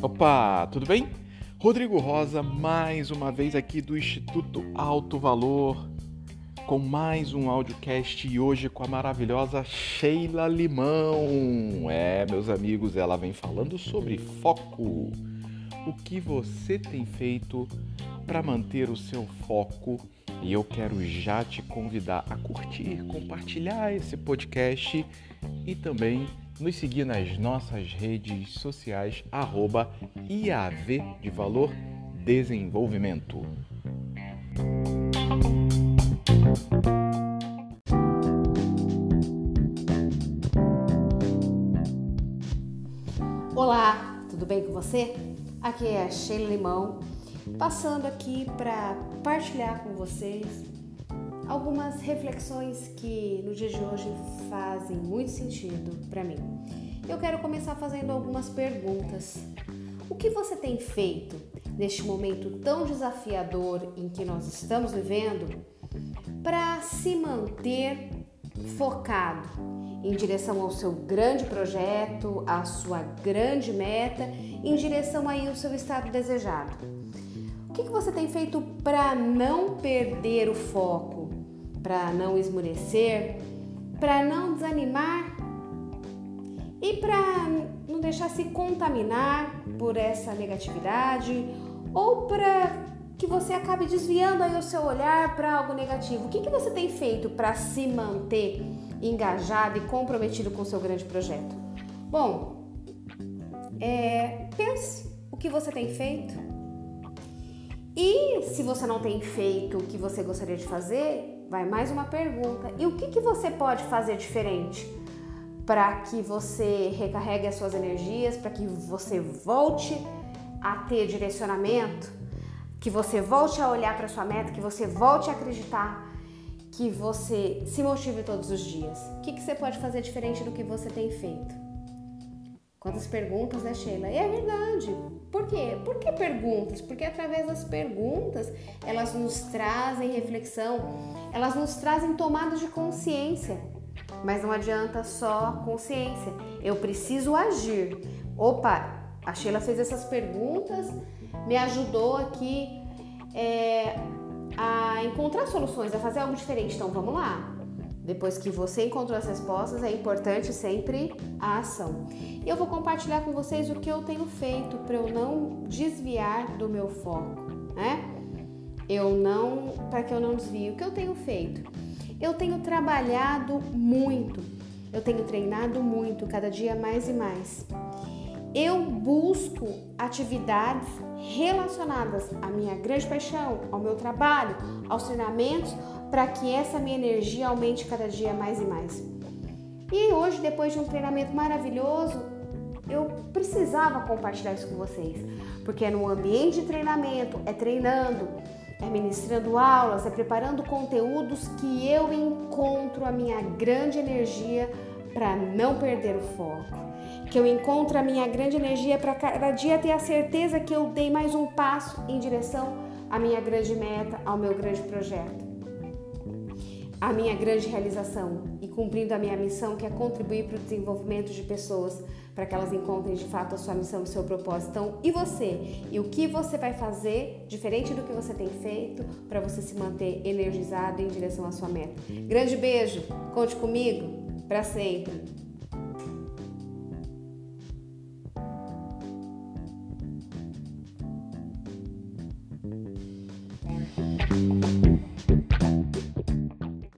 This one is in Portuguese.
Opa, tudo bem? Rodrigo Rosa, mais uma vez aqui do Instituto Alto Valor, com mais um audiocast e hoje com a maravilhosa Sheila Limão. É, meus amigos, ela vem falando sobre foco. O que você tem feito para manter o seu foco? E eu quero já te convidar a curtir, compartilhar esse podcast e também nos seguir nas nossas redes sociais, arroba IAV de Valor Desenvolvimento. Olá, tudo bem com você? Aqui é a Sheila Limão, passando aqui para partilhar com vocês algumas reflexões que no dia de hoje fazem muito sentido para mim. Eu quero começar fazendo algumas perguntas. O que você tem feito neste momento tão desafiador em que nós estamos vivendo para se manter focado em direção ao seu grande projeto, à sua grande meta, em direção aí ao seu estado desejado? O que, que você tem feito para não perder o foco? Para não esmurecer, para não desanimar e para não deixar se contaminar por essa negatividade ou para que você acabe desviando aí o seu olhar para algo negativo. O que, que você tem feito para se manter engajado e comprometido com o seu grande projeto? Bom, é, pense o que você tem feito. E se você não tem feito o que você gostaria de fazer, Vai mais uma pergunta. E o que, que você pode fazer diferente para que você recarregue as suas energias, para que você volte a ter direcionamento, que você volte a olhar para sua meta, que você volte a acreditar, que você se motive todos os dias? O que, que você pode fazer diferente do que você tem feito? Quantas perguntas, né, Sheila? E é verdade. Por quê? Por que perguntas? Porque através das perguntas elas nos trazem reflexão, elas nos trazem tomadas de consciência. Mas não adianta só consciência. Eu preciso agir. Opa, a Sheila fez essas perguntas, me ajudou aqui é, a encontrar soluções, a fazer algo diferente. Então vamos lá. Depois que você encontrou as respostas, é importante sempre a ação. Eu vou compartilhar com vocês o que eu tenho feito para eu não desviar do meu foco, né? Eu não, para que eu não desvie. O que eu tenho feito? Eu tenho trabalhado muito. Eu tenho treinado muito, cada dia mais e mais. Eu busco atividades relacionadas à minha grande paixão, ao meu trabalho, aos treinamentos, para que essa minha energia aumente cada dia mais e mais. E hoje, depois de um treinamento maravilhoso, eu precisava compartilhar isso com vocês, porque é no ambiente de treinamento, é treinando, é ministrando aulas, é preparando conteúdos que eu encontro a minha grande energia para não perder o foco. Que eu encontro a minha grande energia para cada dia ter a certeza que eu dei mais um passo em direção à minha grande meta, ao meu grande projeto a minha grande realização e cumprindo a minha missão, que é contribuir para o desenvolvimento de pessoas, para que elas encontrem de fato a sua missão, o seu propósito. Então, e você? E o que você vai fazer diferente do que você tem feito para você se manter energizado em direção à sua meta? Grande beijo, conte comigo para sempre.